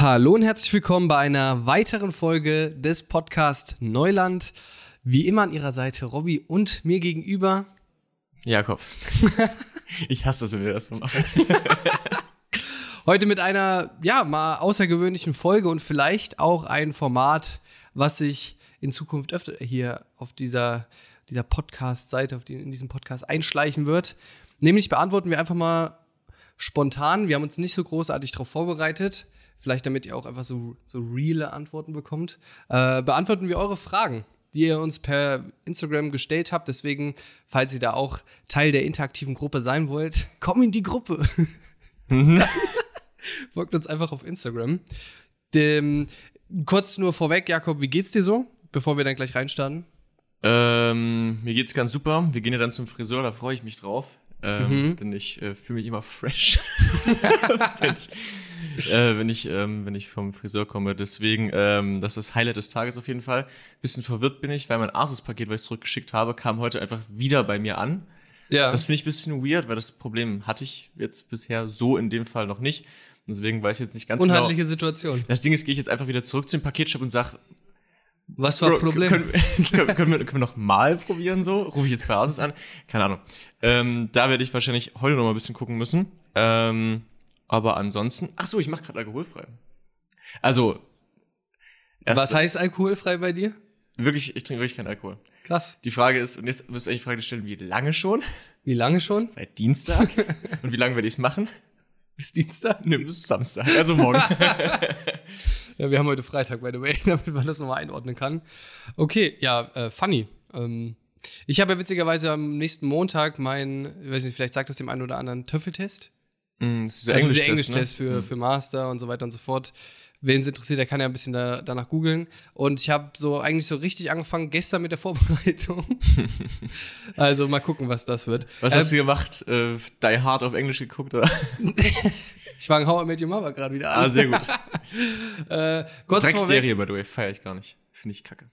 Hallo und herzlich willkommen bei einer weiteren Folge des Podcast Neuland. Wie immer an Ihrer Seite Robby und mir gegenüber Jakob. ich hasse das, wenn wir das so machen. Heute mit einer, ja, mal außergewöhnlichen Folge und vielleicht auch ein Format, was sich in Zukunft öfter hier auf dieser, dieser Podcast-Seite, auf die, in diesem Podcast einschleichen wird. Nämlich beantworten wir einfach mal spontan. Wir haben uns nicht so großartig darauf vorbereitet. Vielleicht damit ihr auch einfach so, so reale Antworten bekommt. Äh, beantworten wir eure Fragen, die ihr uns per Instagram gestellt habt. Deswegen, falls ihr da auch Teil der interaktiven Gruppe sein wollt, komm in die Gruppe. Folgt uns einfach auf Instagram. Dem, kurz nur vorweg, Jakob, wie geht's dir so, bevor wir dann gleich reinstarten? Ähm, mir geht's ganz super. Wir gehen ja dann zum Friseur, da freue ich mich drauf. Ähm, mhm. Denn ich äh, fühle mich immer fresh, wenn ich, äh, wenn, ich, ähm, wenn ich vom Friseur komme. Deswegen, ähm, das ist das Highlight des Tages auf jeden Fall. Bisschen verwirrt bin ich, weil mein Asus-Paket, was ich zurückgeschickt habe, kam heute einfach wieder bei mir an. Ja. Das finde ich bisschen weird, weil das Problem hatte ich jetzt bisher so in dem Fall noch nicht. Deswegen weiß ich jetzt nicht ganz Unhandliche genau. Situation. Das Ding ist, gehe ich jetzt einfach wieder zurück zum Paketshop und sag, was war das Problem? Können, können, können, wir, können wir noch mal probieren so? Rufe ich jetzt bei Asus an? Keine Ahnung. Ähm, da werde ich wahrscheinlich heute noch mal ein bisschen gucken müssen. Ähm, aber ansonsten, ach so, ich mache gerade alkoholfrei. Also. Was heißt alkoholfrei bei dir? Wirklich, ich trinke wirklich keinen Alkohol. Krass. Die Frage ist, und jetzt müsst ihr euch die Frage stellen, wie lange schon? Wie lange schon? Seit Dienstag. und wie lange werde ich es machen? Bis Dienstag? Ne, bis Samstag, also morgen. ja, wir haben heute Freitag, by the way, damit man das nochmal einordnen kann. Okay, ja, äh, funny. Ähm, ich habe ja witzigerweise am nächsten Montag meinen, ich weiß nicht, vielleicht sagt das dem einen oder anderen Töffeltest. Mm, das ist der Englisch-Test, Englisch-Test ne? für, mm. für Master und so weiter und so fort. Wen es interessiert, der kann ja ein bisschen da, danach googeln. Und ich habe so eigentlich so richtig angefangen gestern mit der Vorbereitung. also mal gucken, was das wird. Was hast ähm, du gemacht? Äh, Die Hard auf Englisch geguckt, oder? ich fange How I Met Your Mother gerade wieder an. Ah, sehr gut. äh, kurz Serie, by the way, feiere ich gar nicht. Finde ich kacke.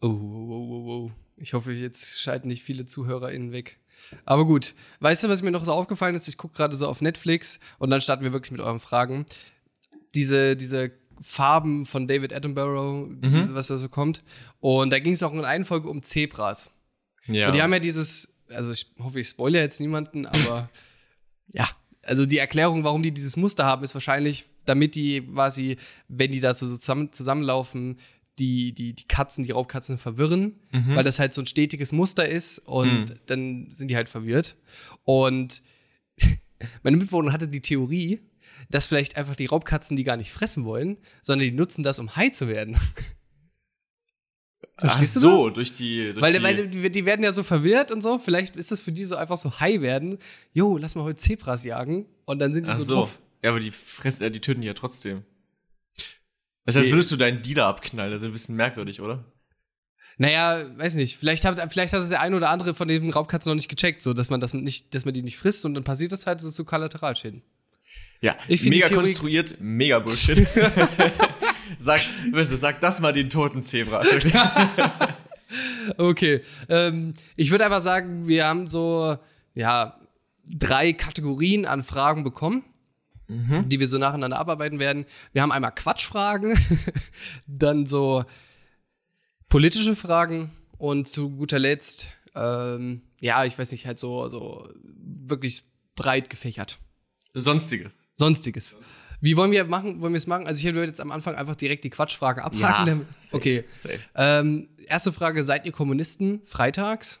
Oh, oh, oh, oh, oh. Ich hoffe, jetzt schalten nicht viele ZuhörerInnen weg. Aber gut. Weißt du, was mir noch so aufgefallen ist? Ich gucke gerade so auf Netflix und dann starten wir wirklich mit euren Fragen diese, diese Farben von David Attenborough, mhm. diese, was da so kommt. Und da ging es auch in einer Folge um Zebras. Ja. Und die haben ja dieses, also ich hoffe, ich spoilere jetzt niemanden, aber ja, also die Erklärung, warum die dieses Muster haben, ist wahrscheinlich, damit die quasi, wenn die da so zusammen, zusammenlaufen, die, die, die Katzen, die Raubkatzen verwirren, mhm. weil das halt so ein stetiges Muster ist und mhm. dann sind die halt verwirrt. Und meine Mitbewohnerin hatte die Theorie, dass vielleicht einfach die Raubkatzen die gar nicht fressen wollen, sondern die nutzen das, um high zu werden. Verstehst Ach so, durch die. Durch weil, die weil die werden ja so verwirrt und so. Vielleicht ist das für die so einfach so high werden. Jo, lass mal heute Zebras jagen. Und dann sind die Ach so, so drauf. Ja, aber die fressen, äh, die töten die ja trotzdem. Das heißt, würdest du deinen Dealer abknallen. Das ist ein bisschen merkwürdig, oder? Naja, weiß nicht. Vielleicht hat, vielleicht hat es der eine oder andere von den Raubkatzen noch nicht gecheckt, so dass man das nicht, dass man die nicht frisst und dann passiert das halt, das ist so Kollateralschäden. Ja, ich mega konstruiert, mega Bullshit. sag, weißt du, sag das mal den toten Zebra. okay. Ähm, ich würde einfach sagen, wir haben so, ja, drei Kategorien an Fragen bekommen. Mhm. die wir so nacheinander abarbeiten werden. Wir haben einmal Quatschfragen, dann so politische Fragen und zu guter Letzt, ähm, ja, ich weiß nicht, halt so, so wirklich breit gefächert. Sonstiges. Sonstiges. Wie wollen wir machen? Wollen wir es machen? Also ich würde jetzt am Anfang einfach direkt die Quatschfrage abhaken. Ja, safe, okay. Safe. Ähm, erste Frage: Seid ihr Kommunisten freitags?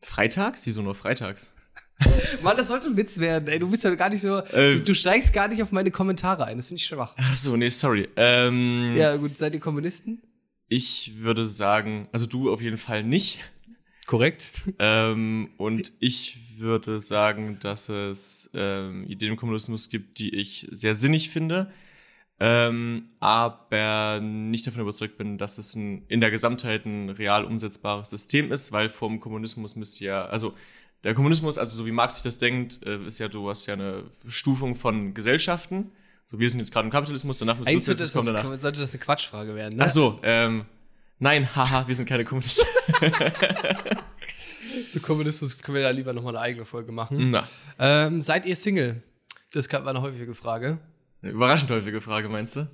Freitags? Wieso nur freitags? Mann, das sollte ein Witz werden. Ey, du bist ja gar nicht so. Äh, du, du, steigst gar nicht auf meine Kommentare ein. Das finde ich schwach. Ach so, nee, sorry. Ähm, ja, gut. Seid ihr Kommunisten? Ich würde sagen, also du auf jeden Fall nicht. Korrekt. Ähm, und ich würde sagen, dass es ähm, Ideen im Kommunismus gibt, die ich sehr sinnig finde, ähm, aber nicht davon überzeugt bin, dass es ein, in der Gesamtheit ein real umsetzbares System ist, weil vom Kommunismus müsste ja, also der Kommunismus, also so wie Marx sich das denkt, äh, ist ja, du hast ja eine Stufung von Gesellschaften. So, wir sind jetzt gerade im Kapitalismus, danach müsste Sozialismus kommen danach. Sollte das eine Quatschfrage werden, ne? Ach so, ähm, Nein, haha, wir sind keine Kommunisten. Zu Kommunismus können wir ja lieber nochmal eine eigene Folge machen. Na. Ähm, seid ihr Single? Das war eine häufige Frage. Überraschend häufige Frage, meinst du?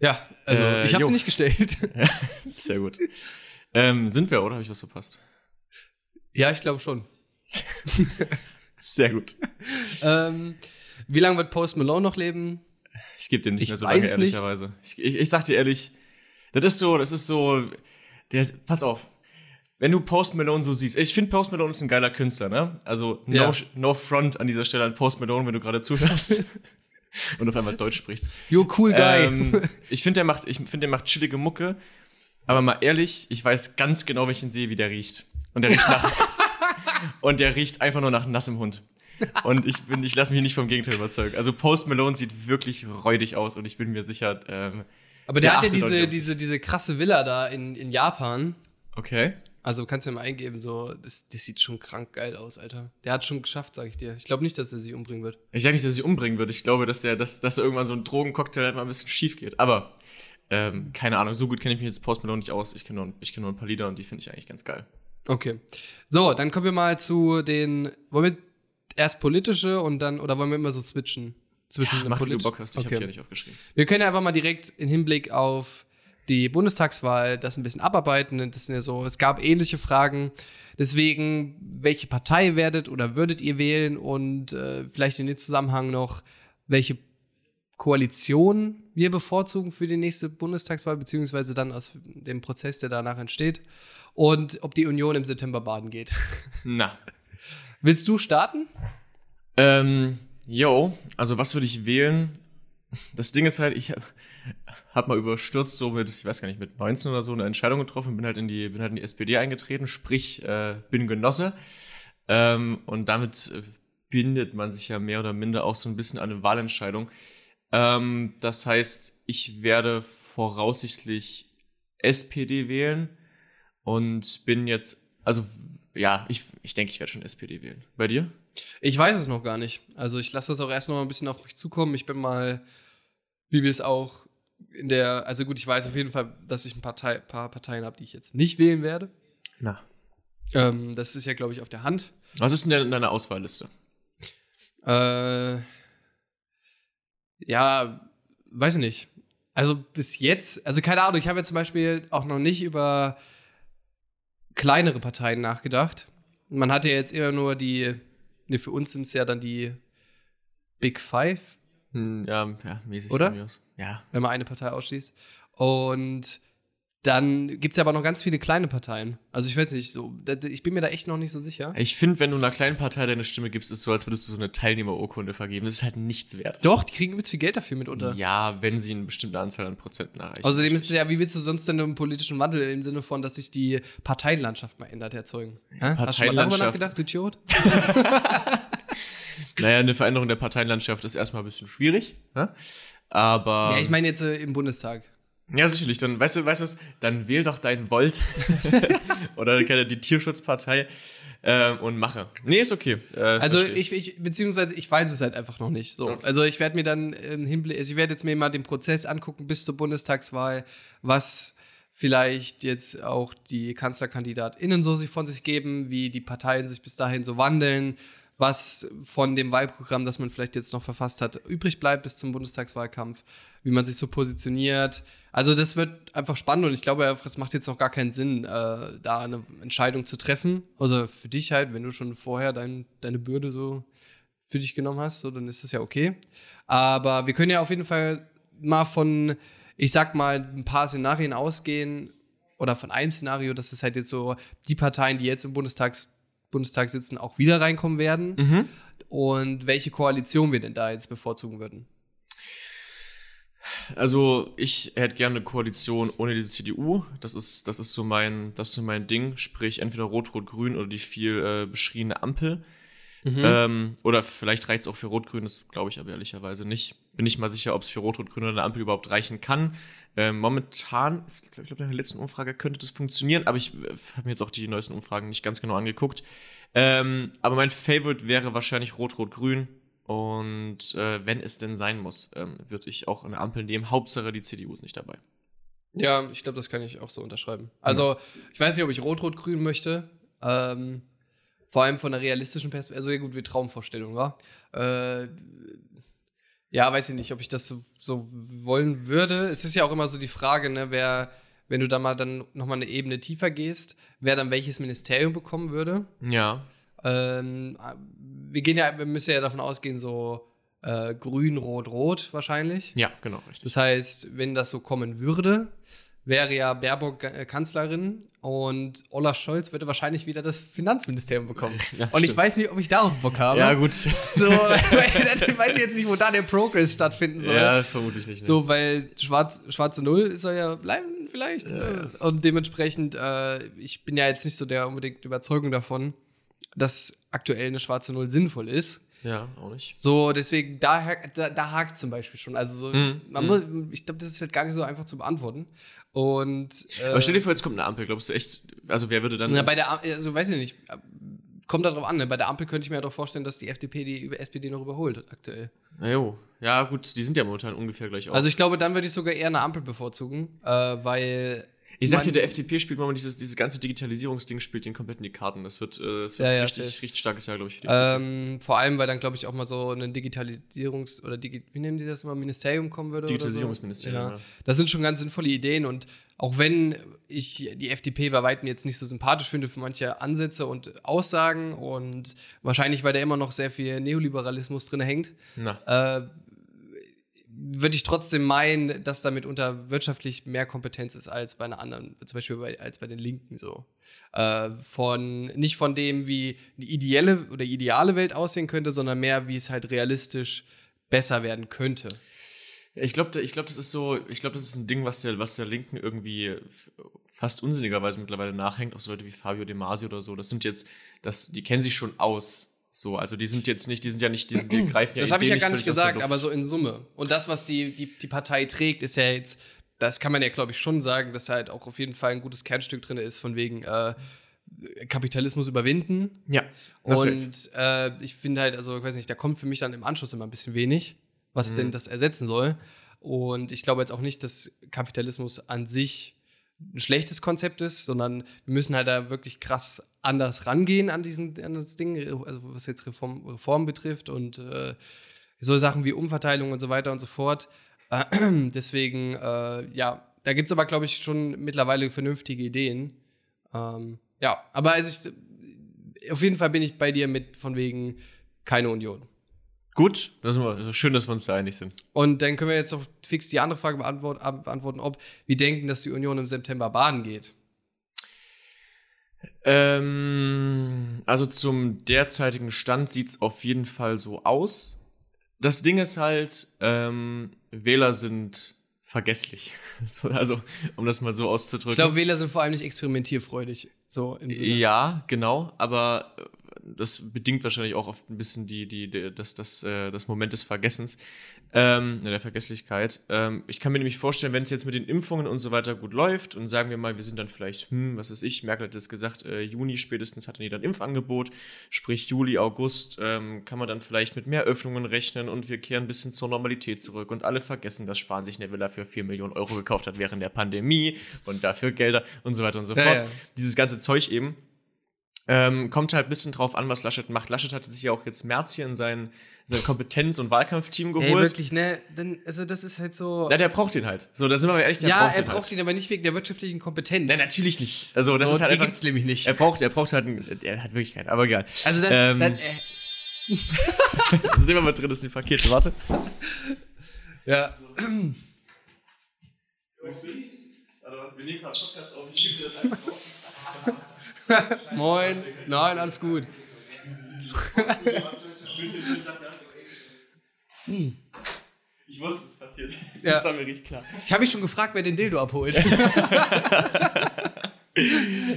Ja, also Äh, ich habe sie nicht gestellt. Sehr gut. Ähm, sind wir, oder? Habe ich was verpasst? ja, ich glaube schon. Sehr gut. Ähm, wie lange wird Post Malone noch leben? Ich gebe dir nicht Ich mehr so lange, ehrlicherweise. Ich, ich, ich sag dir ehrlich, das ist so, das ist so, der ist, pass auf. Wenn du Post Malone so siehst, ich finde Post Malone ist ein geiler Künstler, ne? Also no, Ja. no front an dieser Stelle an Post Malone, wenn du gerade zuhörst und auf einmal Deutsch sprichst. Jo, cool guy. Ähm, ich finde, der macht, ich finde, der macht chillige Mucke. Aber mal ehrlich, ich weiß ganz genau, wenn ich ihn sehe, wie der riecht. Und der riecht nach, und der riecht einfach nur nach nassem Hund. Und ich bin, ich lasse mich nicht vom Gegenteil überzeugen. Also Post Malone sieht wirklich räudig aus und ich bin mir sicher, ähm, Aber der, der hat ja diese, diese, diese krasse Villa da in, in Japan. okay. Also kannst du ja mal eingeben, so, das, das sieht schon krank geil aus, Alter. Der hat schon geschafft, sag ich dir. Ich glaube nicht, dass er sich umbringen wird. Ich sage nicht, dass er sich umbringen würde. Ich glaube, dass der, dass, dass da irgendwann so ein Drogencocktail halt mal ein bisschen schief geht. Aber ähm, keine Ahnung, so gut kenne ich mich jetzt Post Malone nicht aus. Ich kenne nur, ich kenn nur ein paar Lieder und die finde ich eigentlich ganz geil. Okay. So, dann kommen wir mal zu den. Wollen wir erst politische und dann, oder wollen wir immer so switchen? Zwischen den Mach, wie du Bock hast. Ich okay. habe ja nicht aufgeschrieben. Wir können ja einfach mal direkt im Hinblick auf die Bundestagswahl das ein bisschen abarbeiten. Das sind ja so, es gab ähnliche Fragen. Deswegen, welche Partei werdet oder würdet ihr wählen und äh, vielleicht in dem Zusammenhang noch, welche Koalition wir bevorzugen für die nächste Bundestagswahl, beziehungsweise dann aus dem Prozess, der danach entsteht. Und ob die Union im September baden geht. Na. Willst du starten? Ähm, yo, also was würde ich wählen? Das Ding ist halt, ich habe hab mal überstürzt, so mit, ich weiß gar nicht, mit 19 oder so eine Entscheidung getroffen, bin halt in die, bin halt in die SPD eingetreten, sprich, äh, bin Genosse. Ähm, und damit bindet man sich ja mehr oder minder auch so ein bisschen an eine Wahlentscheidung. Ähm, das heißt, ich werde voraussichtlich SPD wählen und bin jetzt, also ja, ich, ich denke, ich werde schon SPD wählen. Bei dir? Ich weiß es noch gar nicht. Also ich lasse das auch erst noch mal ein bisschen auf mich zukommen. Ich bin mal, wie wir es auch in der, also gut, ich weiß auf jeden Fall, dass ich ein Partei, paar Parteien habe, die ich jetzt nicht wählen werde. Na. Ähm, das ist ja, glaube ich, auf der Hand. Was ist denn in deiner Auswahlliste? Äh, ja, weiß ich nicht. Also bis jetzt, also keine Ahnung, ich habe ja zum Beispiel auch noch nicht über kleinere Parteien nachgedacht. Man hat ja jetzt immer nur die, ne, für uns sind es ja dann die Big Five, Hm, ja, ja, mäßig Oder? Ja. wenn man eine Partei ausschließt. Und dann gibt es ja aber noch ganz viele kleine Parteien. Also ich weiß nicht, so, ich bin mir da echt noch nicht so sicher. Ich finde, wenn du einer kleinen Partei deine Stimme gibst, ist es so, als würdest du so eine Teilnehmerurkunde vergeben. Das ist halt nichts wert. Doch, die kriegen übelst viel Geld dafür mitunter. Ja, wenn sie eine bestimmte Anzahl an Prozenten erreichen. Außerdem ist es ja, wie willst du sonst denn einen politischen Wandel im Sinne von, dass sich die Parteienlandschaft mal ändert, erzeugen? Hä? Hast du mal darüber nachgedacht, du Idiot? Naja, eine Veränderung der Parteienlandschaft ist erstmal ein bisschen schwierig. Ne? Aber. Ja, ich meine jetzt äh, im Bundestag. Ja, sicherlich. Dann, weißt du, weißt du was? Dann wähl doch deinen Volt. Oder die Tierschutzpartei ähm, und mache. Nee, ist okay. Äh, Also ich, ich, beziehungsweise ich weiß es halt einfach noch nicht. So. Okay. Also ich werde mir dann im Hinblick, also ich werde jetzt mir mal den Prozess angucken bis zur Bundestagswahl, was vielleicht jetzt auch die KanzlerkandidatInnen so sich von sich geben, wie die Parteien sich bis dahin so wandeln, was von dem Wahlprogramm, das man vielleicht jetzt noch verfasst hat, übrig bleibt bis zum Bundestagswahlkampf, wie man sich so positioniert. Also das wird einfach spannend und ich glaube es macht jetzt noch gar keinen Sinn, äh, da eine Entscheidung zu treffen. Also für dich halt, wenn du schon vorher dein, deine Bürde so für dich genommen hast, so, dann ist das ja okay. Aber wir können ja auf jeden Fall mal von, ich sag mal, ein paar Szenarien ausgehen oder von einem Szenario, dass es halt jetzt so die Parteien, die jetzt im Bundestags, Bundestag sitzen, auch wieder reinkommen werden Mhm. und welche Koalition wir denn da jetzt bevorzugen würden. Also ich hätte gerne eine Koalition ohne die CDU. Das ist, das ist so mein, das ist so mein Ding. Sprich entweder Rot-Rot-Grün oder die viel äh, beschriebene Ampel. Ähm, oder vielleicht reicht es auch für Rot-Grün, das glaube ich aber ehrlicherweise nicht. Bin nicht mal sicher, ob es für Rot-Rot-Grün oder eine Ampel überhaupt reichen kann. Ähm, momentan, ich glaube, glaub, in der letzten Umfrage könnte das funktionieren, aber ich äh, habe mir jetzt auch die neuesten Umfragen nicht ganz genau angeguckt. Ähm, aber mein Favorite wäre wahrscheinlich Rot-Rot-Grün. Und äh, wenn es denn sein muss, ähm, würde ich auch eine Ampel nehmen. Hauptsache die CDU ist nicht dabei. Ja, ich glaube, das kann ich auch so unterschreiben. Also, ich weiß nicht, ob ich Rot-Rot-Grün möchte. Ähm, vor allem von einer realistischen Perspektive. Also, ja, gut, wie Traumvorstellung, war. Äh, Ja, weiß ich nicht, ob ich das so, so wollen würde. Es ist ja auch immer so die Frage, ne, wer, wenn du da mal dann nochmal eine Ebene tiefer gehst, wer dann welches Ministerium bekommen würde. Ja. Ähm, wir gehen ja, wir müssen ja davon ausgehen, so äh, grün, rot, rot wahrscheinlich. Ja, genau, richtig. Das heißt, wenn das so kommen würde, wäre ja Baerbock äh, Kanzlerin und Olaf Scholz würde wahrscheinlich wieder das Finanzministerium bekommen. Ja, und ich stimmt. weiß nicht, ob ich darauf Bock habe. Ja, gut. So, dann weiß ich jetzt nicht, wo da der Progress stattfinden soll. Ja, vermutlich nicht. Ne? So, weil schwarz, schwarze Null soll ja bleiben vielleicht. ne? Und dementsprechend, äh, ich bin ja jetzt nicht so der unbedingt Überzeugung davon, dass aktuell eine schwarze Null sinnvoll ist. Ja, auch nicht. So, deswegen, da, da, da hakt zum Beispiel schon. Also, so, Mhm, man muss, ich glaube, das ist halt gar nicht so einfach zu beantworten. Und äh, Aber stell dir vor, jetzt kommt eine Ampel. Glaubst du echt, also wer würde dann. na, bei der, Am- also weiß ich nicht, kommt darauf an. Ne? Bei der Ampel könnte ich mir ja doch vorstellen, dass die FDP die über- SPD noch überholt aktuell. Na jo. Ja, gut, die sind ja momentan ungefähr gleich auf. Also ich glaube, dann würde ich sogar eher eine Ampel bevorzugen, äh, weil ich sag dir, man- der FDP spielt momentan dieses, dieses ganze Digitalisierungsding, spielt den komplett in die Karten. Das wird, äh, das wird Ja, ja, richtig, richtig starkes Jahr, glaube ich, ähm, vor allem, weil dann glaube ich auch mal so ein Digitalisierungs- oder Digi wie nennen die das immer, Ministerium kommen würde. Digitalisierungsministerium, Oder so. ja. Das sind schon ganz sinnvolle Ideen und auch wenn ich die FDP bei Weitem jetzt nicht so sympathisch finde für manche Ansätze und Aussagen und wahrscheinlich, weil da immer noch sehr viel Neoliberalismus drin hängt, Na. äh, würde ich trotzdem meinen, dass damit unter wirtschaftlich mehr Kompetenz ist als bei einer anderen, zum Beispiel bei, als bei den Linken so. Äh, von, nicht von dem, wie die ideelle oder ideale Welt aussehen könnte, sondern mehr, wie es halt realistisch besser werden könnte. Ich glaube, ich glaub, das ist so, ich glaube, das ist ein Ding, was der, was der Linken irgendwie fast unsinnigerweise mittlerweile nachhängt, auch so Leute wie Fabio De Masi oder so. Das sind jetzt, das, die kennen sich schon aus. So, also die sind jetzt nicht, die sind ja nicht, die, sind, die greifen ja Das habe ich ja gar nicht gesagt, aber so in Summe. Und das, was die, die, die Partei trägt, ist ja jetzt, das kann man ja, glaube ich, schon sagen, dass halt auch auf jeden Fall ein gutes Kernstück drin ist, von wegen äh, Kapitalismus überwinden. Ja. Und äh, ich finde halt, also, ich weiß nicht, da kommt für mich dann im Anschluss immer ein bisschen wenig, was Mhm. denn das ersetzen soll. Und ich glaube jetzt auch nicht, dass Kapitalismus an sich ein schlechtes Konzept ist, sondern wir müssen halt da wirklich krass anders rangehen an diesen an das Ding, also was jetzt Reform, Reform betrifft und äh, so Sachen wie Umverteilung und so weiter und so fort. Äh, deswegen, äh, ja, da gibt es aber, glaube ich, schon mittlerweile vernünftige Ideen. Ähm, ja, aber also ich, auf jeden Fall bin ich bei dir mit von wegen keine Union. Gut, das ist schön, dass wir uns da einig sind. Und dann können wir jetzt noch fix die andere Frage beantworten ob wir denken, dass die Union im September baden geht. Ähm, also zum derzeitigen Stand sieht's auf jeden Fall so aus. Das Ding ist halt, ähm, Wähler sind vergesslich. So, also, um das mal so auszudrücken. Ich glaube, Wähler sind vor allem nicht experimentierfrei. So im Sinne. Ja, genau, aber das bedingt wahrscheinlich auch oft ein bisschen die, die, die das, das, äh, das Moment des Vergessens, ähm, ne, der Vergesslichkeit. Ähm, ich kann mir nämlich vorstellen, wenn es jetzt mit den Impfungen und so weiter gut läuft und sagen wir mal, wir sind dann vielleicht, hm, was ist ich, Merkel hat jetzt gesagt, äh, Juni spätestens hat dann jeder ein Impfangebot, sprich Juli, August, ähm, kann man dann vielleicht mit mehr Öffnungen rechnen und wir kehren ein bisschen zur Normalität zurück und alle vergessen, dass Spahn sich eine Villa für 4 Millionen Euro gekauft hat während der Pandemie und dafür Gelder und so weiter und so Ja, fort. ja. Dieses ganze Zeug eben. Ähm, kommt halt ein bisschen drauf an, was Laschet macht. Laschet hatte sich ja auch jetzt März hier in sein, sein Kompetenz- und Wahlkampfteam geholt. Ey, wirklich, ne? Dann, also das ist halt so. Ja, der braucht ihn halt. So, da sind wir mal ehrlich, der ja, braucht er ihn braucht halt. ihn aber nicht wegen der wirtschaftlichen Kompetenz. Nein, natürlich nicht. Also, das so, ist halt die einfach. gibt's nämlich nicht. Er braucht, er braucht halt einen, er hat wirklich keinen, aber egal. also das, ähm, das äh, Sehen wir mal drin, ist die Pakete. Warte. ja. Wir nehmen gerade Podcast auf, ich schiebe dir das einfach drauf. Moin. Nein, alles gut. Ich wusste, es passiert. Ja. Das war mir richtig klar. Ich habe mich schon gefragt, wer den Dildo abholt.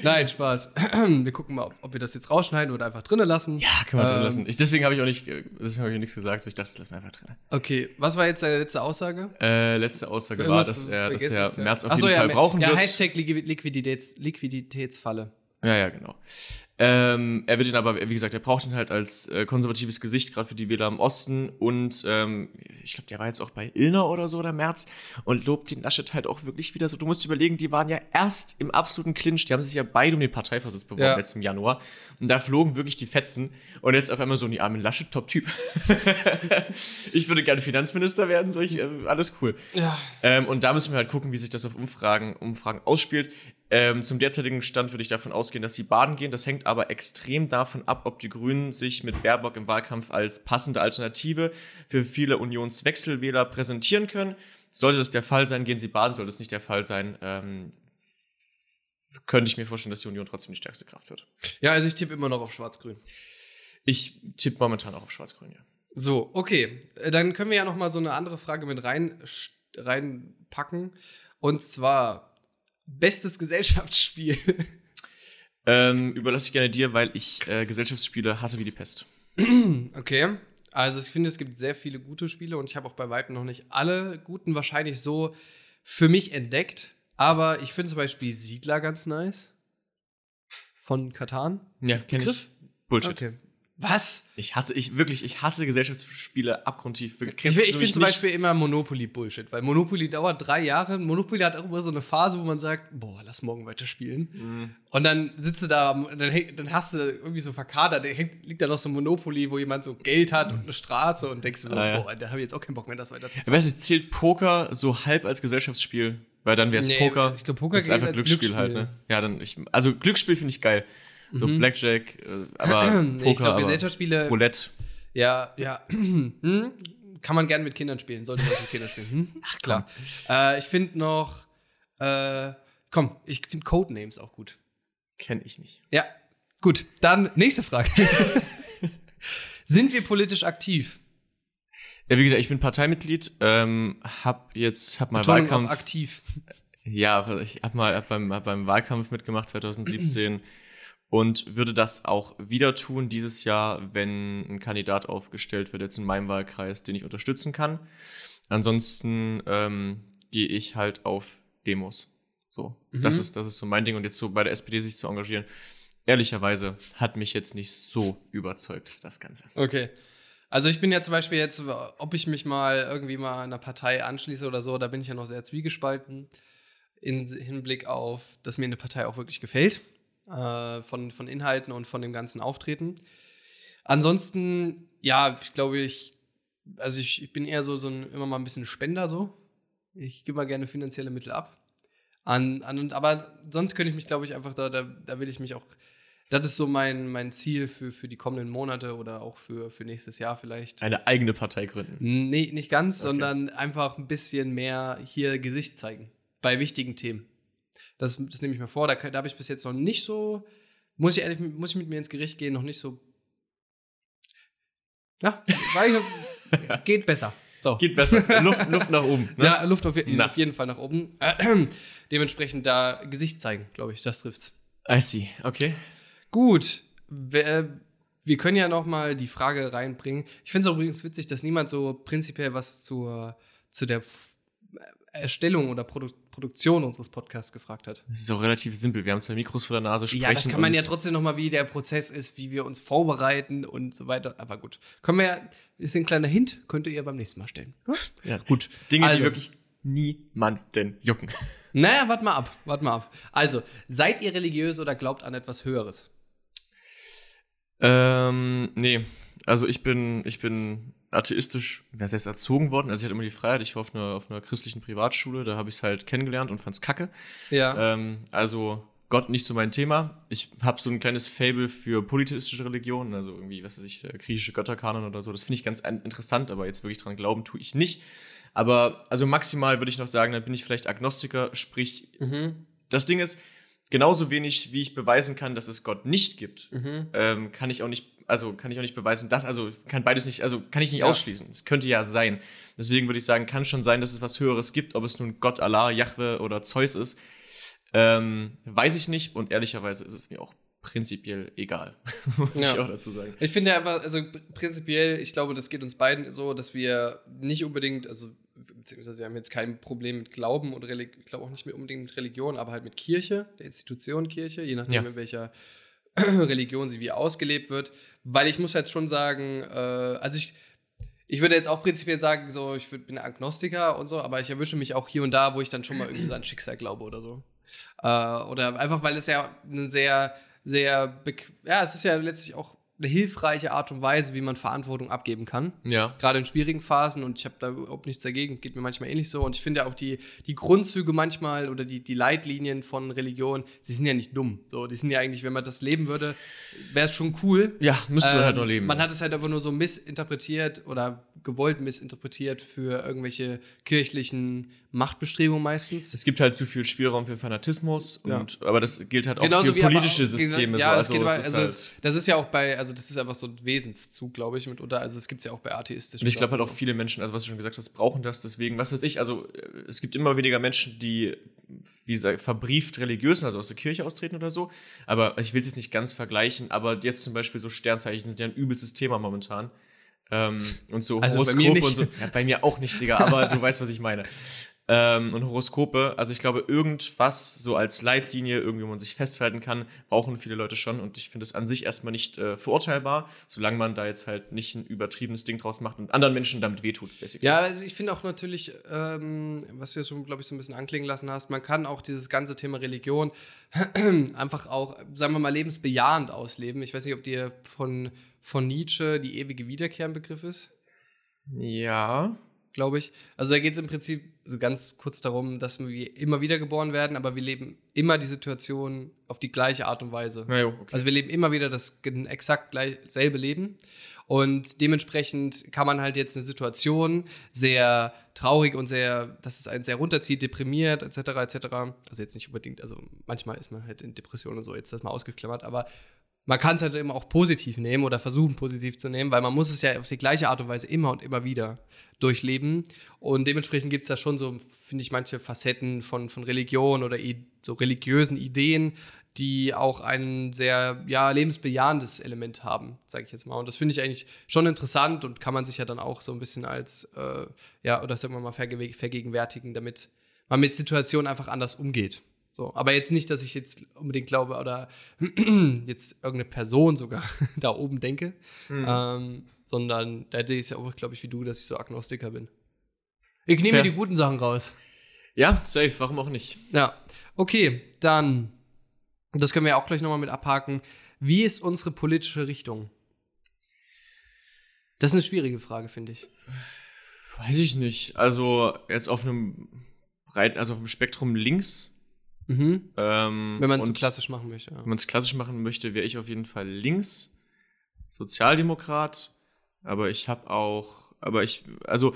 Nein, Spaß. Wir gucken mal, ob, ob wir das jetzt rausschneiden oder einfach drinnen lassen. Ja, können wir drin Ähm, lassen. Ich, deswegen habe ich auch nicht, äh, deswegen habe ich nichts gesagt. So ich dachte, das lassen wir einfach drin. Okay, was war jetzt deine letzte Aussage? Äh, letzte Aussage war, dass er, dass er? März auf so, jeden ja, Fall brauchen ja, wird. Hashtag Liquid- Liquiditäts, Liquiditätsfalle. Ja, ja, genau. Ähm, er wird ihn aber, wie gesagt, er braucht ihn halt als äh, konservatives Gesicht, gerade für die Wähler im Osten. Und ähm, ich glaube, der war jetzt auch bei Illner oder so, der März, und lobt den Laschet halt auch wirklich wieder so. Du musst überlegen, die waren ja erst im absoluten Clinch, die haben sich ja beide um den Parteivorsitz beworben Ja. jetzt im Januar. Und da flogen wirklich die Fetzen. Und jetzt auf einmal so, die armen Laschet, Top-Typ. ich würde gerne Finanzminister werden, so ich, äh, alles cool. Ja. Ähm, und da müssen wir halt gucken, wie sich das auf Umfragen, Umfragen ausspielt. Ähm, zum derzeitigen Stand würde ich davon ausgehen, dass sie baden gehen. Das hängt aber extrem davon ab, ob die Grünen sich mit Baerbock im Wahlkampf als passende Alternative für viele Unionswechselwähler präsentieren können. Sollte das der Fall sein, gehen sie baden. Sollte es nicht der Fall sein, ähm, könnte ich mir vorstellen, dass die Union trotzdem die stärkste Kraft wird. Ja, also ich tippe immer noch auf Schwarz-Grün. Ich tippe momentan auch auf Schwarz-Grün, ja. So, okay. Äh, Dann können wir ja noch mal so eine andere Frage mit rein, reinpacken. Und zwar, bestes Gesellschaftsspiel. Ähm, überlasse ich gerne dir, weil ich äh, Gesellschaftsspiele hasse wie die Pest. Okay. Also ich finde, es gibt sehr viele gute Spiele und ich habe auch bei Weitem noch nicht alle guten wahrscheinlich so für mich entdeckt. Aber ich finde zum Beispiel Siedler ganz nice. Von Katan. Ja, kenne ich. Bullshit. Okay. Was? Ich hasse, ich wirklich, ich hasse Gesellschaftsspiele abgrundtief. Ich, ich finde zum Beispiel immer Monopoly Bullshit, weil Monopoly dauert drei Jahre. Monopoly hat auch immer so eine Phase, wo man sagt, boah, lass morgen weiter spielen. Mhm. Und dann sitzt du da, dann, dann hast du irgendwie so verkadert, da hängt, liegt da noch so ein Monopoly, wo jemand so Geld hat und eine Straße und denkst du so, Ah, ja. boah, da habe ich jetzt auch keinen Bock mehr, das weiter zu Ja, weißt du, zählt Poker so halb als Gesellschaftsspiel? Weil dann wäre es Nee, Poker. ich glaub, Poker ist einfach als Glücksspiel, halt, Glücksspiel. ne? Ja, dann, ich, also Glücksspiel finde ich geil. So Blackjack, äh, aber Poker, ich glaube, Gesellschaftsspiele, Roulette. ja, ja, hm? kann man gerne mit Kindern spielen, sollte man mit Kindern spielen. Hm? Ach, klar. Äh, ich finde noch, äh, komm, ich finde Codenames auch gut. Kenne ich nicht. Ja, gut. Dann nächste Frage. Sind wir politisch aktiv? Ja, wie gesagt, ich bin Parteimitglied, ähm, hab jetzt, hab mal Betonung Wahlkampf. aktiv. Ja, ich habe mal hab beim, hab beim Wahlkampf mitgemacht 2017 und würde das auch wieder tun dieses Jahr, wenn ein Kandidat aufgestellt wird, jetzt in meinem Wahlkreis, den ich unterstützen kann. Ansonsten ähm, gehe ich halt auf Demos. So, das ist das ist so mein Ding und jetzt so bei der SPD sich zu engagieren. Ehrlicherweise hat mich jetzt nicht so überzeugt das Ganze. Okay. Also ich bin ja zum Beispiel jetzt, ob ich mich mal irgendwie mal einer Partei anschließe oder so, da bin ich ja noch sehr zwiegespalten. In Hinblick auf, dass mir eine Partei auch wirklich gefällt. Äh, von, von Inhalten und von dem ganzen Auftreten. Ansonsten, ja, ich glaube, ich, also ich, ich bin eher so, so ein, immer mal ein bisschen Spender so. Ich gebe mal gerne finanzielle Mittel ab. An, an, aber sonst könnte ich mich, glaube ich, einfach da, da, da will ich mich auch, das ist so mein, mein Ziel für, für die kommenden Monate oder auch für, für nächstes Jahr vielleicht. Eine eigene Partei gründen. Nee, nicht ganz, Okay. sondern einfach ein bisschen mehr hier Gesicht zeigen. Bei wichtigen Themen. Das, das nehme ich mir vor. Da, da habe ich bis jetzt noch nicht so, muss ich ehrlich, muss ich mit mir ins Gericht gehen, noch nicht so. Ja, weil, geht besser. So. Geht besser. Luft, Luft nach oben. Ne? Ja, Luft auf, Na. auf jeden Fall nach oben. Äh, dementsprechend da Gesicht zeigen, glaube ich, das trifft's. I see. Okay. Gut, wir, äh, wir können ja noch mal die Frage reinbringen. Ich finde es übrigens witzig, dass niemand so prinzipiell was zur, zu der F- Erstellung oder Produ Produktion unseres Podcasts gefragt hat. Das ist auch relativ simpel. Wir haben zwei Mikros vor der Nase, sprechen Ja, das kann man ja trotzdem noch mal, wie der Prozess ist, wie wir uns vorbereiten und so weiter. Aber gut, können wir ja, ist ein kleiner Hint, könnt ihr beim nächsten Mal stellen. Ja. Gut. Dinge, Also. die wirklich niemanden jucken. Naja, warte mal ab, warte mal ab. Also, seid ihr religiös oder glaubt an etwas Höheres? Ähm, nee. Also ich bin, ich bin atheistisch, was heißt erzogen worden. Also ich hatte immer die Freiheit, ich war auf einer, auf einer christlichen Privatschule, da habe ich es halt kennengelernt und fand's kacke. Ja. Ähm, also Gott nicht so mein Thema. Ich habe so ein kleines Fable für polytheistische Religionen, also irgendwie, was weiß ich, der griechische Götterkanon oder so. Das finde ich ganz interessant, aber jetzt wirklich dran glauben tue ich nicht. Aber also maximal würde ich noch sagen, dann bin ich vielleicht Agnostiker, sprich, mhm. das Ding ist, genauso wenig wie ich beweisen kann, dass es Gott nicht gibt, Mhm. ähm, kann ich auch nicht, also kann ich auch nicht beweisen, dass, also kann beides nicht, also kann ich nicht Ja. ausschließen. Es könnte ja sein. Deswegen würde ich sagen, kann schon sein, dass es was Höheres gibt, ob es nun Gott, Allah, Jahwe oder Zeus ist. Ähm, weiß ich nicht und ehrlicherweise ist es mir auch prinzipiell egal, muss Ja. ich auch dazu sagen. Ich finde einfach, also pr- prinzipiell, ich glaube, das geht uns beiden so, dass wir nicht unbedingt, also beziehungsweise wir haben jetzt kein Problem mit Glauben und Religion, ich glaube auch nicht mit unbedingt mit Religion, aber halt mit Kirche, der Institution Kirche, je nachdem, Ja. in welcher Religion sie wie ausgelebt wird. Weil ich muss halt schon sagen, äh, also ich, ich würde jetzt auch prinzipiell sagen, so, ich würd, bin Agnostiker und so, aber ich erwische mich auch hier und da, wo ich dann schon mal irgendwie so an Schicksal glaube oder so. Äh, oder einfach, weil es ja eine sehr, sehr, ja, es ist ja letztlich auch eine hilfreiche Art und Weise, wie man Verantwortung abgeben kann Ja. gerade in schwierigen Phasen und ich habe da überhaupt nichts dagegen, geht mir manchmal ähnlich so und ich finde ja auch die, die Grundzüge manchmal oder die, die Leitlinien von Religion, sie sind ja nicht dumm, so, die sind ja eigentlich, wenn man das leben würde, wäre es schon cool. Ja, müsste man halt Ähm, nur leben. Man hat es halt einfach nur so missinterpretiert oder gewollt missinterpretiert für irgendwelche kirchlichen Machtbestrebungen meistens. es gibt halt zu viel Spielraum für Fanatismus, Ja. und, aber das gilt halt auch Genauso für aber politische auch- Systeme. Ja, so. also, aber, es also halt, das ist ja auch bei, also das ist einfach so ein Wesenszug, glaube ich, mitunter. Also es gibt es ja auch bei atheistischen. und ich glaube halt auch viele Menschen, also was du schon gesagt hast, brauchen das. Deswegen, was weiß ich, also äh, es gibt immer weniger Menschen, die wie gesagt, verbrieft religiös, also aus der Kirche austreten oder so. Aber ich will es jetzt nicht ganz vergleichen, aber jetzt zum Beispiel so Sternzeichen sind ja ein übelstes Thema momentan. Ähm, und so Also nicht. und so. Ja, bei mir auch nicht, Digga, aber du weißt, was ich meine. Ähm, und Horoskope, also ich glaube, irgendwas so als Leitlinie, irgendwie, wo man sich festhalten kann, brauchen viele Leute schon. Und ich finde es an sich erstmal nicht äh, verurteilbar, solange man da jetzt halt nicht ein übertriebenes Ding draus macht und anderen Menschen damit wehtut. basically. Ja, also ich finde auch natürlich, ähm, was du schon, glaube ich, so ein bisschen anklingen lassen hast, man kann auch dieses ganze Thema Religion einfach auch, sagen wir mal, lebensbejahend ausleben. Ich weiß nicht, ob dir von, von Nietzsche die ewige Wiederkehr ein Begriff ist, Ja. glaube ich. Also da geht es im Prinzip so ganz kurz darum, dass wir immer wieder geboren werden, aber wir leben immer die Situation auf die gleiche Art und Weise. Jo, okay. Also wir leben immer wieder das exakt gleich, selbe Leben. Und dementsprechend kann man halt jetzt eine Situation sehr traurig und sehr, dass es einen sehr runterzieht, deprimiert, etc., etc. Also jetzt nicht unbedingt, also manchmal ist man halt in Depressionen und so, jetzt das mal ausgeklammert, aber man kann es halt immer auch positiv nehmen oder versuchen positiv zu nehmen, weil man muss es ja auf die gleiche Art und Weise immer und immer wieder durchleben. Und dementsprechend gibt es da schon so, finde ich, manche Facetten von, von Religion oder so religiösen Ideen, die auch ein sehr ja, lebensbejahendes Element haben, sage ich jetzt mal. Und das finde ich eigentlich schon interessant und kann man sich ja dann auch so ein bisschen als, äh, ja, oder sagen wir mal, verge vergegenwärtigen, damit man mit Situationen einfach anders umgeht. So, aber jetzt nicht, dass ich jetzt unbedingt glaube oder jetzt irgendeine Person sogar da oben denke, ähm, sondern da sehe ich es ja auch, glaube ich, wie du, dass ich so Agnostiker bin. Ich nehme mir die guten Sachen raus. Ja, safe, warum auch nicht? Ja, okay, dann, das können wir ja auch gleich nochmal mit abhaken. Wie ist unsere politische Richtung? Das ist eine schwierige Frage, finde ich. Weiß ich nicht. Also jetzt auf einem breiten, also auf dem Spektrum links. Mhm. Ähm, Wenn man es so klassisch machen möchte. Ja. Wenn man es klassisch machen möchte, wäre ich auf jeden Fall links, Sozialdemokrat. Aber ich habe auch, aber ich, also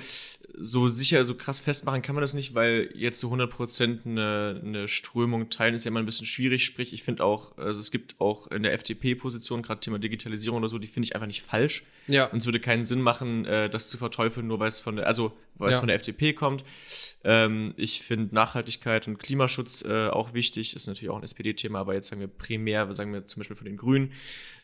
so sicher, so krass festmachen kann man das nicht, weil jetzt so 100% eine, eine Strömung teilen ist ja immer ein bisschen schwierig. Sprich, ich finde auch, also es gibt auch in der FDP-Position, gerade Thema Digitalisierung oder so, die finde ich einfach nicht falsch. Ja. Und es würde keinen Sinn machen, äh, das zu verteufeln, nur weil es von der, also weil es Ja. von der FDP kommt. Ähm, ich finde Nachhaltigkeit und Klimaschutz äh, auch wichtig. Ist natürlich auch ein SPD-Thema, aber jetzt sagen wir primär, sagen wir zum Beispiel von den Grünen.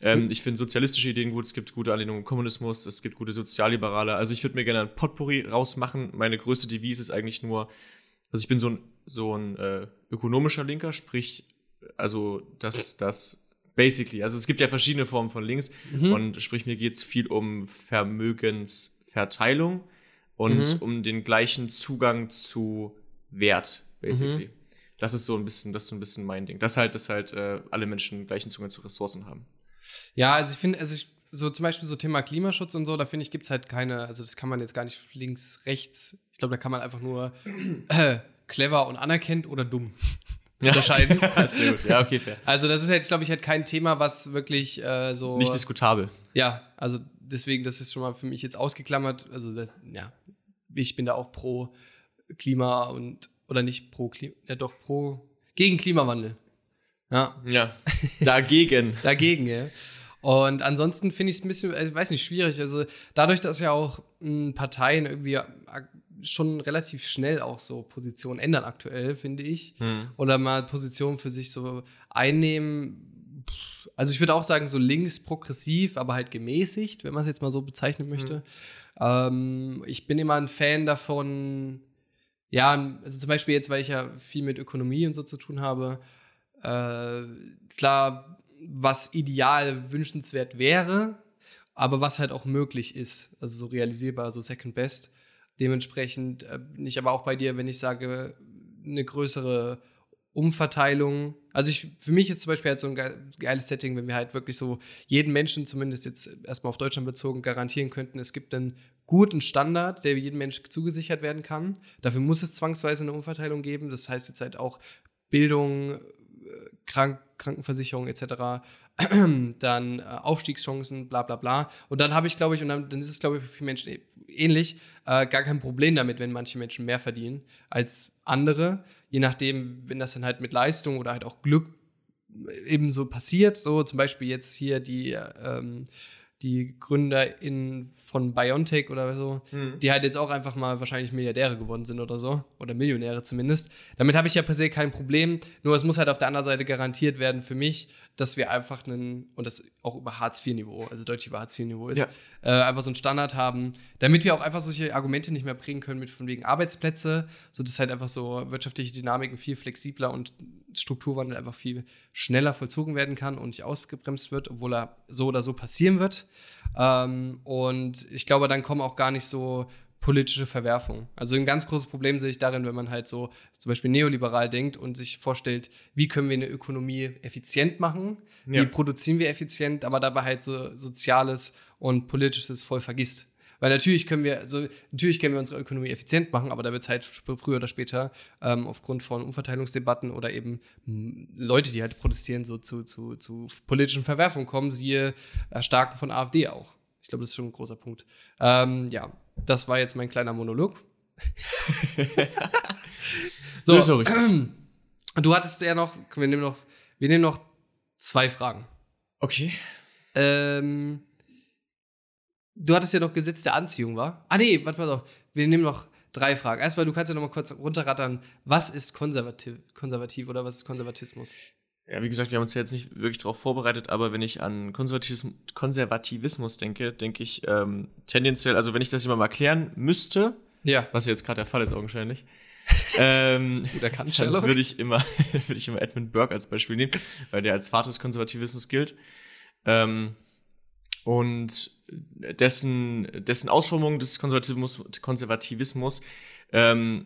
Ähm, Ich finde sozialistische Ideen gut. Es gibt gute Anlehnungen im Kommunismus. Es gibt gute Sozialliberale. Also ich würde mir gerne ein Potpourri rausmachen. Meine größte Devise ist eigentlich nur, also ich bin so ein, so ein äh, ökonomischer Linker, sprich, also das, das basically, also es gibt ja verschiedene Formen von links und sprich, mir geht's viel um Vermögensverteilung und um den gleichen Zugang zu Wert, basically. Das ist so ein bisschen, das ist so ein bisschen mein Ding. Das halt, dass halt äh, alle Menschen gleichen Zugang zu Ressourcen haben. Ja, also ich finde, also ich, so zum Beispiel so Thema Klimaschutz und so, da finde ich, gibt es halt keine, also das kann man jetzt gar nicht links, rechts. Ich glaube, da kann man einfach nur äh, clever und anerkennt oder dumm unterscheiden. Sehr gut. Ja, okay, fair. Also das ist jetzt, glaube ich, halt kein Thema, was wirklich äh, so. Nicht diskutabel. Ja, also deswegen, das ist schon mal für mich jetzt ausgeklammert. Also das, ja, ich bin da auch pro Klima und oder nicht pro Klima, ja doch pro gegen Klimawandel. Ja, Ja. Dagegen. dagegen, ja. Und ansonsten finde ich es ein bisschen, äh, weiß nicht, schwierig. Also dadurch, dass ja auch mh, Parteien irgendwie äh, schon relativ schnell auch so Positionen ändern aktuell, finde ich. Oder mal Positionen für sich so einnehmen. Also ich würde auch sagen, so links progressiv, aber halt gemäßigt, wenn man es jetzt mal so bezeichnen möchte. Ähm, ich bin immer ein Fan davon, Ja, also zum Beispiel jetzt, weil ich ja viel mit Ökonomie und so zu tun habe, äh, klar, was ideal wünschenswert wäre, aber was halt auch möglich ist, also so realisierbar, so Second Best. Dementsprechend äh, bin ich aber auch bei dir, wenn ich sage, eine größere Umverteilung. Also ich, für mich ist zum Beispiel halt so ein geiles Setting, wenn wir halt wirklich so jeden Menschen, zumindest jetzt erstmal auf Deutschland bezogen, garantieren könnten, es gibt einen guten Standard, der jedem Menschen zugesichert werden kann. Dafür muss es zwangsweise eine Umverteilung geben. Das heißt jetzt halt auch Bildung, äh, Krank Krankenversicherung etc., dann äh, Aufstiegschancen, bla bla bla. Und dann habe ich, glaube ich, und dann, dann, ist es, glaube ich, für viele Menschen ähnlich, äh, gar kein Problem damit, wenn manche Menschen mehr verdienen als andere. Je nachdem, wenn das dann halt mit Leistung oder halt auch Glück eben so passiert. So zum Beispiel jetzt hier die ähm, die GründerInnen von BioNTech oder so, mhm. die halt jetzt auch einfach mal wahrscheinlich Milliardäre geworden sind oder so, oder Millionäre zumindest. Damit habe ich ja per se kein Problem, nur es muss halt auf der anderen Seite garantiert werden für mich, dass wir einfach einen, und das auch über Hartz-IV-Niveau, also deutlich über Hartz-IV-Niveau ist, ja. äh, einfach so einen Standard haben, damit wir auch einfach solche Argumente nicht mehr bringen können mit von wegen Arbeitsplätze, sodass halt einfach so wirtschaftliche Dynamiken viel flexibler und Strukturwandel einfach viel schneller vollzogen werden kann und nicht ausgebremst wird, obwohl er so oder so passieren wird. Ähm, und ich glaube, dann kommen auch gar nicht so politische Verwerfung. Also ein ganz großes Problem sehe ich darin, wenn man halt so zum Beispiel neoliberal denkt und sich vorstellt, wie können wir eine Ökonomie effizient machen, ja. wie produzieren wir effizient, aber dabei halt so Soziales und Politisches voll vergisst. Weil natürlich können wir, also natürlich können wir unsere Ökonomie effizient machen, aber da wird es halt früher oder später ähm, aufgrund von Umverteilungsdebatten oder eben hm, Leute, die halt protestieren, so zu, zu, zu politischen Verwerfungen kommen, siehe Erstarken von AfD auch. Ich glaube, das ist schon ein großer Punkt. Ähm, ja, das war jetzt mein kleiner Monolog. so, richtig. du hattest ja noch, wir nehmen noch, wir nehmen noch zwei Fragen. Okay. Ähm, du hattest ja noch Gesetz der Anziehung, war? Ah nee, warte mal doch. Wir nehmen noch drei Fragen. Erstmal, du kannst ja noch mal kurz runterrattern, was ist konservativ, konservativ oder was ist Konservatismus? Ja, wie gesagt, wir haben uns ja jetzt nicht wirklich darauf vorbereitet, aber wenn ich an Konservatismus, Konservativismus denke, denke ich ähm, tendenziell, also wenn ich das jemandem erklären müsste, ja. was jetzt gerade der Fall ist augenscheinlich, ähm, dann würde ich immer, würde ich immer Edmund Burke als Beispiel nehmen, weil der als Vater des Konservativismus gilt. Ähm, und dessen, dessen Ausformung des Konservativismus, Konservativismus ähm,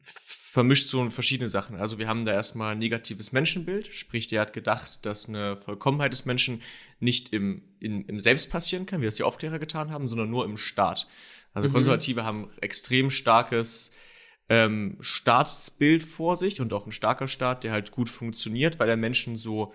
vermischt so verschiedene Sachen. Also wir haben da erstmal ein negatives Menschenbild, sprich, der hat gedacht, dass eine Vollkommenheit des Menschen nicht im, in, im Selbst passieren kann, wie das die Aufklärer getan haben, sondern nur im Staat. Also mhm. Konservative haben extrem starkes ähm, Staatsbild vor sich und auch ein starker Staat, der halt gut funktioniert, weil er Menschen so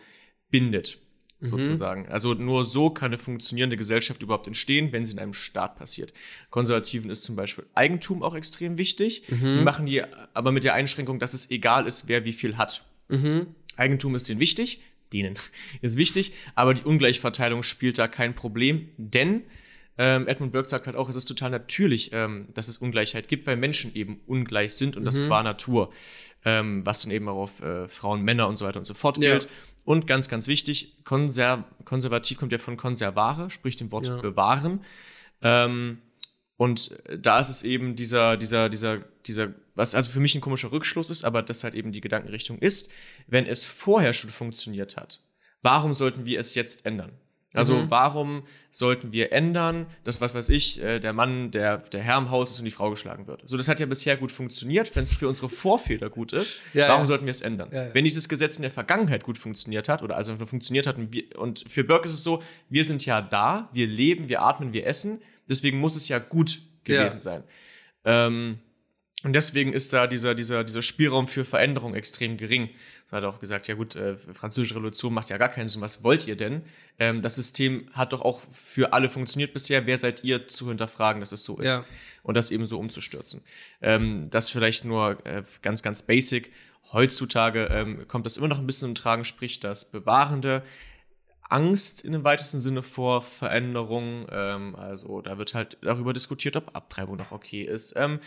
bindet. Mhm. sozusagen. Also nur so kann eine funktionierende Gesellschaft überhaupt entstehen, wenn sie in einem Staat passiert. Konservativen ist zum Beispiel Eigentum auch extrem wichtig. Mhm. Die machen die aber mit der Einschränkung, dass es egal ist, wer wie viel hat. Mhm. Eigentum ist denen wichtig, denen ist wichtig, aber die Ungleichverteilung spielt da kein Problem, denn ähm, Edmund Burke sagt halt auch, es ist total natürlich, ähm, dass es Ungleichheit gibt, weil Menschen eben ungleich sind und mhm. das qua Natur, ähm, was dann eben auch auf äh, Frauen, Männer und so weiter und so fort gilt. Ja. Und ganz, ganz wichtig, konser konservativ kommt ja von konservare, sprich dem Wort ja. bewahren. Ähm, und da ist es eben dieser, dieser, dieser, dieser, was also für mich ein komischer Rückschluss ist, aber das halt eben die Gedankenrichtung ist, wenn es vorher schon funktioniert hat, warum sollten wir es jetzt ändern? Also mhm. warum sollten wir ändern, dass, was weiß ich, äh, der Mann, der, der Herr im Haus ist und die Frau geschlagen wird. So, das hat ja bisher gut funktioniert. Wenn es für unsere Vorväter gut ist, ja, warum ja. sollten wir es ändern? Ja, Wenn dieses Gesetz in der Vergangenheit gut funktioniert hat, oder also nur funktioniert hat, und, wir, und für Burke ist es so, wir sind ja da, wir leben, wir atmen, wir essen, deswegen muss es ja gut gewesen sein. Ähm, und deswegen ist da dieser, dieser, dieser Spielraum für Veränderung extrem gering. Hat er auch gesagt, ja gut, äh, französische Revolution macht ja gar keinen Sinn, was wollt ihr denn? Ähm, das System hat doch auch für alle funktioniert bisher. Wer seid ihr zu hinterfragen, dass es so ist? Ja. Und das eben so umzustürzen. Ähm, das vielleicht nur äh, ganz, ganz basic. Heutzutage ähm, kommt das immer noch ein bisschen im Tragen, sprich das Bewahrende Angst in dem weitesten Sinne vor Veränderungen. Ähm, also da wird halt darüber diskutiert, ob Abtreibung noch okay ist. Ähm,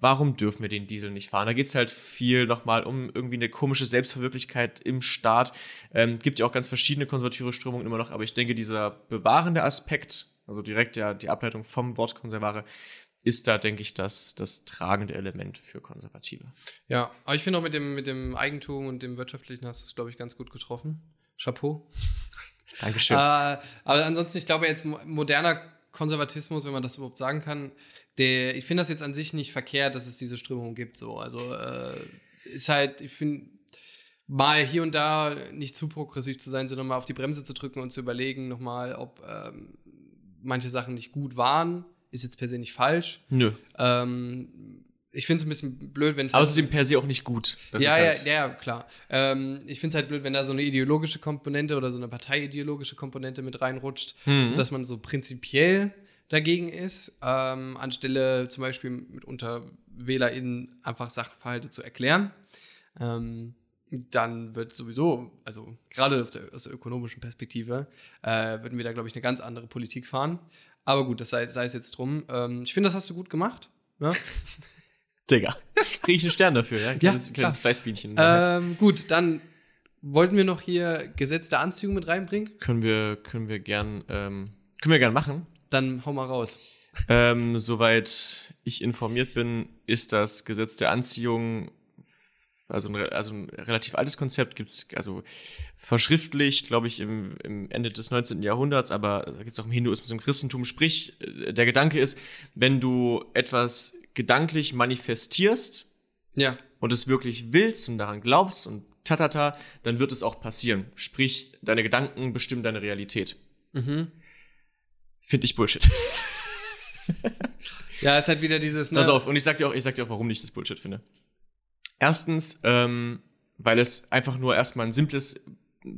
warum dürfen wir den Diesel nicht fahren? Da geht es halt viel nochmal um irgendwie eine komische Selbstverwirklichkeit im Staat. Ähm, gibt ja auch ganz verschiedene konservative Strömungen immer noch, aber ich denke, dieser bewahrende Aspekt, also direkt ja die Ableitung vom Wort Konservare, ist da, denke ich, das, das tragende Element für Konservative. Ja, aber ich finde auch mit dem, mit dem Eigentum und dem Wirtschaftlichen hast du es, glaube ich, ganz gut getroffen. Chapeau. Dankeschön. Äh, aber ansonsten, ich glaube jetzt moderner Konservatismus, wenn man das überhaupt sagen kann, der, ich finde das jetzt an sich nicht verkehrt, dass es diese Strömung gibt. So. Also äh, ist halt, ich finde, mal hier und da nicht zu progressiv zu sein, sondern mal auf die Bremse zu drücken und zu überlegen nochmal, ob ähm, manche Sachen nicht gut waren, ist jetzt per se nicht falsch. Nö. Ähm, ich finde es ein bisschen blöd, wenn es. Aber es ist per se auch nicht gut. Das ja, halt ja, ja, klar. Ähm, ich finde es halt blöd, wenn da so eine ideologische Komponente oder so eine parteiideologische Komponente mit reinrutscht, mhm. sodass man so prinzipiell dagegen ist, ähm, anstelle zum Beispiel mitunter WählerInnen einfach Sachverhalte zu erklären. Ähm, dann wird sowieso, also gerade aus der ökonomischen Perspektive, äh, würden wir da, glaube ich, eine ganz andere Politik fahren. Aber gut, das sei, sei es jetzt drum. Ähm, ich finde, das hast du gut gemacht. Ja? Digga. Kriege ich einen Stern dafür, ja? Ein kleines, ja, kleines Fleißbienchen. Ähm, gut, dann wollten wir noch hier Gesetz der Anziehung mit reinbringen. Können wir, können wir gern, ähm, können wir gern machen. Dann hau mal raus. Ähm, soweit ich informiert bin, ist das Gesetz der Anziehung also ein, also ein relativ altes Konzept, gibt's also verschriftlicht, glaube ich, im, im Ende des 19. Jahrhunderts, aber da gibt's auch im Hinduismus, im Christentum. Sprich, äh, der Gedanke ist, wenn du etwas gedanklich manifestierst ja. und es wirklich willst und daran glaubst und tatata, dann wird es auch passieren. Sprich, deine Gedanken bestimmen deine Realität. Mhm. Finde ich Bullshit. ja, es halt wieder dieses. Ne? Pass auf, und ich sag dir auch, ich sag dir auch, warum ich das Bullshit finde. Erstens, ähm, weil es einfach nur erstmal ein simples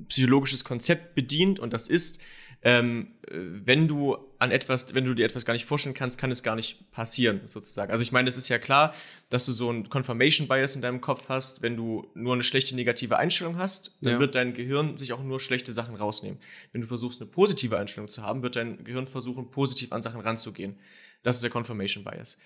psychologisches Konzept bedient und das ist, ähm, wenn du an etwas, wenn du dir etwas gar nicht vorstellen kannst, kann es gar nicht passieren, sozusagen. Also ich meine, es ist ja klar, dass du so ein Confirmation Bias in deinem Kopf hast, wenn du nur eine schlechte negative Einstellung hast, dann ja. wird dein Gehirn sich auch nur schlechte Sachen rausnehmen. Wenn du versuchst, eine positive Einstellung zu haben, wird dein Gehirn versuchen, positiv an Sachen ranzugehen. Das ist der Confirmation Bias.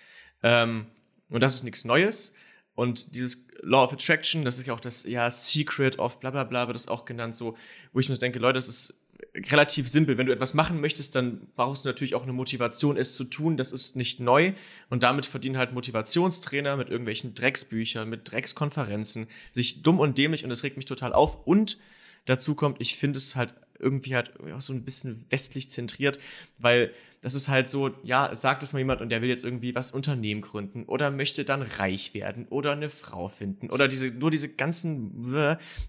Ähm, und das ist nichts Neues. Und dieses Law of Attraction, das ist ja auch das ja, Secret of bla bla bla, wird das auch genannt, so, wo ich mir denke, Leute, das ist relativ simpel. Wenn du etwas machen möchtest, dann brauchst du natürlich auch eine Motivation, es zu tun. Das ist nicht neu. Und damit verdienen halt Motivationstrainer mit irgendwelchen Drecksbüchern, mit Dreckskonferenzen, sich dumm und dämlich und das regt mich total auf. Und dazu kommt, ich finde es halt irgendwie halt auch so ein bisschen westlich zentriert, weil das ist halt so, ja, sagt es mal jemand und der will jetzt irgendwie was Unternehmen gründen oder möchte dann reich werden oder eine Frau finden oder diese, nur diese ganzen,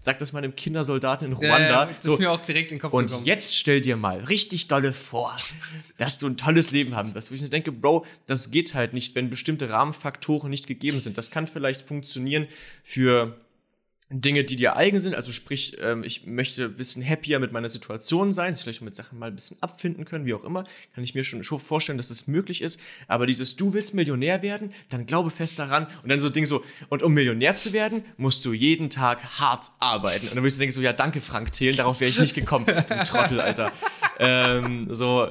sagt das mal einem Kindersoldaten in Ruanda. Ja, das so. ist mir auch direkt in den Kopf Und gekommen. jetzt stell dir mal richtig dolle vor, dass du ein tolles Leben haben wirst. Wo ich denke, Bro, das geht halt nicht, wenn bestimmte Rahmenfaktoren nicht gegeben sind. Das kann vielleicht funktionieren für Dinge, die dir eigen sind, also sprich, ähm, ich möchte ein bisschen happier mit meiner Situation sein, sich vielleicht mit Sachen mal ein bisschen abfinden können, wie auch immer, kann ich mir schon, vorstellen, dass es möglich ist. Aber dieses, du willst Millionär werden, dann glaube fest daran und dann so Ding so, und um Millionär zu werden, musst du jeden Tag hart arbeiten. Und dann wirst du denken so, ja, danke Frank Thelen, darauf wäre ich nicht gekommen, du Trottel, Alter. Ähm, so.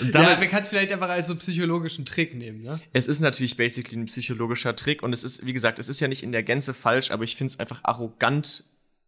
Damit, ja, man kann es vielleicht einfach als so psychologischen Trick nehmen, ne? Es ist natürlich basically ein psychologischer Trick und es ist, wie gesagt, es ist ja nicht in der Gänze falsch, aber ich finde es einfach arrogant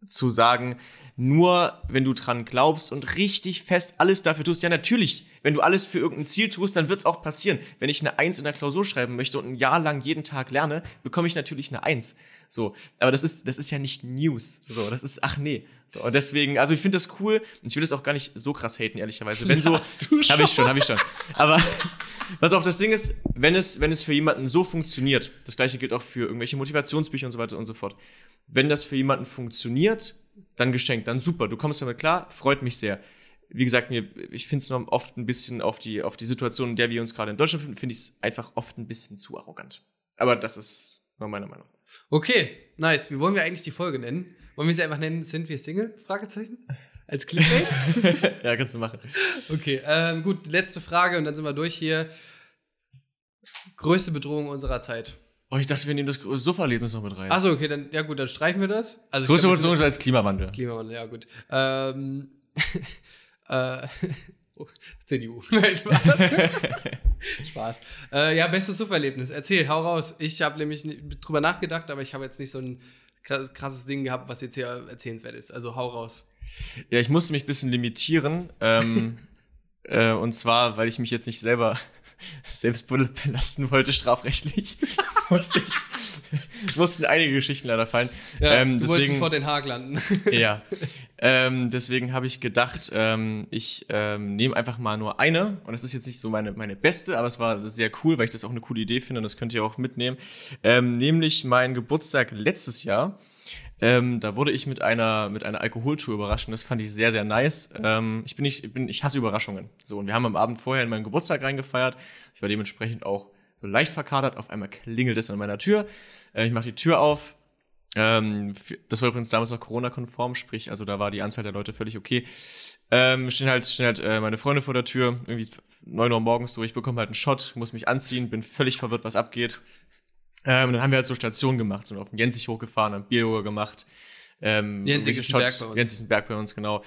zu sagen, nur wenn du dran glaubst und richtig fest alles dafür tust. Ja, natürlich, wenn du alles für irgendein Ziel tust, dann wird es auch passieren. Wenn ich eine Eins in der Klausur schreiben möchte und ein Jahr lang jeden Tag lerne, bekomme ich natürlich eine Eins. So, aber das ist, das ist ja nicht News. So, das ist, ach nee. So, und deswegen, also ich finde das cool und ich will das auch gar nicht so krass haten, ehrlicherweise. Wenn so, habe ich schon, habe ich schon. Aber was auch das Ding ist, wenn es, wenn es für jemanden so funktioniert, das gleiche gilt auch für irgendwelche Motivationsbücher und so weiter und so fort. Wenn das für jemanden funktioniert, dann geschenkt, dann super, du kommst damit klar, freut mich sehr. Wie gesagt, mir, ich finde es noch oft ein bisschen auf die, auf die Situation, in der wir uns gerade in Deutschland befinden, finde ich es einfach oft ein bisschen zu arrogant. Aber das ist nur meine Meinung. Okay, nice. Wie wollen wir eigentlich die Folge nennen? Wollen wir sie einfach nennen, sind wir Single? Fragezeichen? Als Clickbait? ja, kannst du machen. Okay, ähm, gut, letzte Frage und dann sind wir durch hier. Größte Bedrohung unserer Zeit. Oh, ich dachte, wir nehmen das Sofa-Erlebnis noch mit rein. Achso, okay, dann, ja gut, dann streichen wir das. Also Größte Bedrohung ist als Klimawandel. Klimawandel, ja gut. Ähm, äh, oh, CDU. Nein, Spaß. Spaß. Äh, ja, bestes Sofa-Erlebnis. Erzähl, hau raus. Ich habe nämlich drüber nachgedacht, aber ich habe jetzt nicht so ein krasses Ding gehabt, was jetzt hier erzählenswert ist. Also hau raus. Ja, ich musste mich ein bisschen limitieren. ähm, äh, und zwar, weil ich mich jetzt nicht selber selbst belasten wollte, strafrechtlich, musste ich, mussten einige Geschichten leider fallen. Ja, ähm, du wolltest deswegen, vor den Haag landen. ja. Ähm, deswegen habe ich gedacht, ähm, ich ähm, nehme einfach mal nur eine. Und das ist jetzt nicht so meine, meine beste, aber es war sehr cool, weil ich das auch eine coole Idee finde und das könnt ihr auch mitnehmen. Ähm, nämlich mein Geburtstag letztes Jahr. Ähm, da wurde ich mit einer mit einer Alkoholtour überrascht und das fand ich sehr sehr nice. Ähm, ich bin nicht, ich bin, ich hasse Überraschungen. So und wir haben am Abend vorher in meinen Geburtstag reingefeiert. Ich war dementsprechend auch so leicht verkadert. Auf einmal klingelt es an meiner Tür. Äh, ich mache die Tür auf. Ähm, das war übrigens damals noch Corona-konform, sprich, also da war die Anzahl der Leute völlig okay. Ähm, stehen halt, stehen halt äh, meine Freunde vor der Tür, irgendwie neun Uhr morgens so, ich bekomme halt einen Shot, muss mich anziehen, bin völlig verwirrt, was abgeht. Ähm, dann haben wir halt so Stationen gemacht, so auf den Jensig hochgefahren, haben Bier gemacht. Ähm, ein Berg bei uns. Ein Berg bei uns, genau.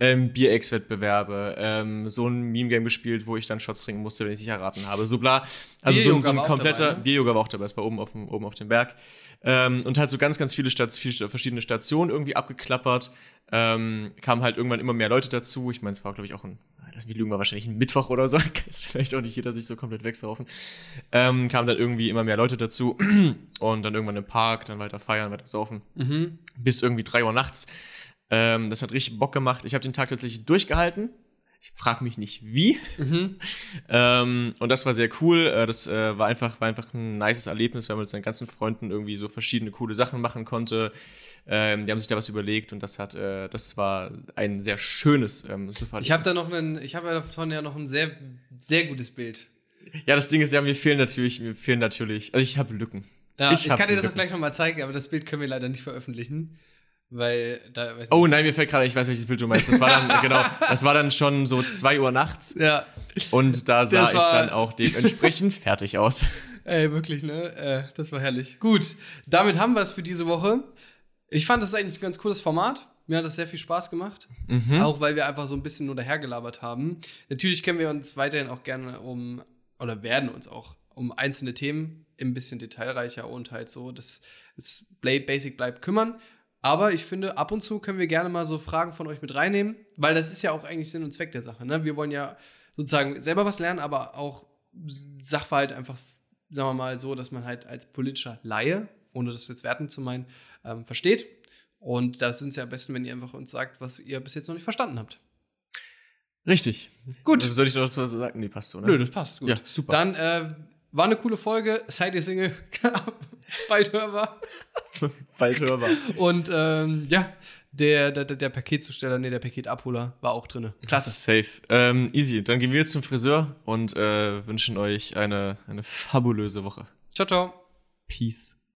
Ähm, Bier-Ex-Wettbewerbe, ähm, so ein Meme-Game gespielt, wo ich dann Shots trinken musste, wenn ich nicht erraten habe. So bla. Also so, so ein kompletter dabei, ne? Bier-Yoga war auch dabei, es war oben auf dem, oben auf dem Berg. Ähm, und halt so ganz, ganz viele, Stat viele verschiedene Stationen irgendwie abgeklappert. Ähm, kamen halt irgendwann immer mehr Leute dazu. Ich meine, es war, glaube ich, auch ein, lass mich lügen, war wahrscheinlich ein Mittwoch oder so. Kann jetzt vielleicht auch nicht jeder sich so komplett wegsaufen. Ähm, kamen dann irgendwie immer mehr Leute dazu. Und dann irgendwann im Park, dann weiter feiern, weiter saufen. Mhm. Bis irgendwie drei Uhr nachts. Ähm, das hat richtig Bock gemacht. Ich habe den Tag tatsächlich durchgehalten. Ich frage mich nicht wie. Mhm. ähm, und das war sehr cool. Äh, Das äh, war einfach, war einfach ein nices Erlebnis, weil man mit seinen ganzen Freunden irgendwie so verschiedene coole Sachen machen konnte. Ähm, die haben sich da was überlegt und das hat, äh, das war ein sehr schönes ähm, Ich habe da noch einen, ich habe davon ja noch ein sehr, sehr gutes Bild. Ja, das Ding ist ja, mir fehlen natürlich, mir fehlen natürlich, also ich habe Lücken. Ja, ich, hab kann dir das auch Lücken. gleich nochmal zeigen, aber das Bild können wir leider nicht veröffentlichen. Weil da weiß Oh nein, mir fällt gerade, ich weiß, welches Bild du meinst. Das war dann, genau, das war dann schon so zwei Uhr nachts Ja, und da sah ich dann auch dementsprechend fertig aus. ey, wirklich, ne? Äh, das war herrlich. Gut, damit haben wir es für diese Woche. Ich fand das eigentlich ein ganz cooles Format. Mir hat das sehr viel Spaß gemacht. Mhm. Auch weil wir einfach so ein bisschen nur dahergelabert haben. Natürlich können wir uns weiterhin auch gerne um, oder werden uns auch um einzelne Themen ein bisschen detailreicher und halt so, dass es Basic bleibt, kümmern. Aber ich finde, ab und zu können wir gerne mal so Fragen von euch mit reinnehmen, weil das ist ja auch eigentlich Sinn und Zweck der Sache. Ne? Wir wollen ja sozusagen selber was lernen, aber auch Sachverhalt einfach, sagen wir mal so, dass man halt als politischer Laie, ohne das jetzt werten zu meinen, ähm, versteht. Und da sind es ja am besten, wenn ihr einfach uns sagt, was ihr bis jetzt noch nicht verstanden habt. Richtig. Gut. Also soll ich noch was sagen? Nee, passt so, ne? Nö, das passt gut. Ja, super. Dann äh, war eine coole Folge. Seid ihr Single? Bald hörbar. Bald hörbar. Und ähm, ja, der, der, der Paketzusteller, nee, der Paketabholer war auch drin. Klasse. Safe. Ähm, easy. Dann gehen wir jetzt zum Friseur und äh, wünschen euch eine, eine fabulöse Woche. Ciao, ciao. Peace.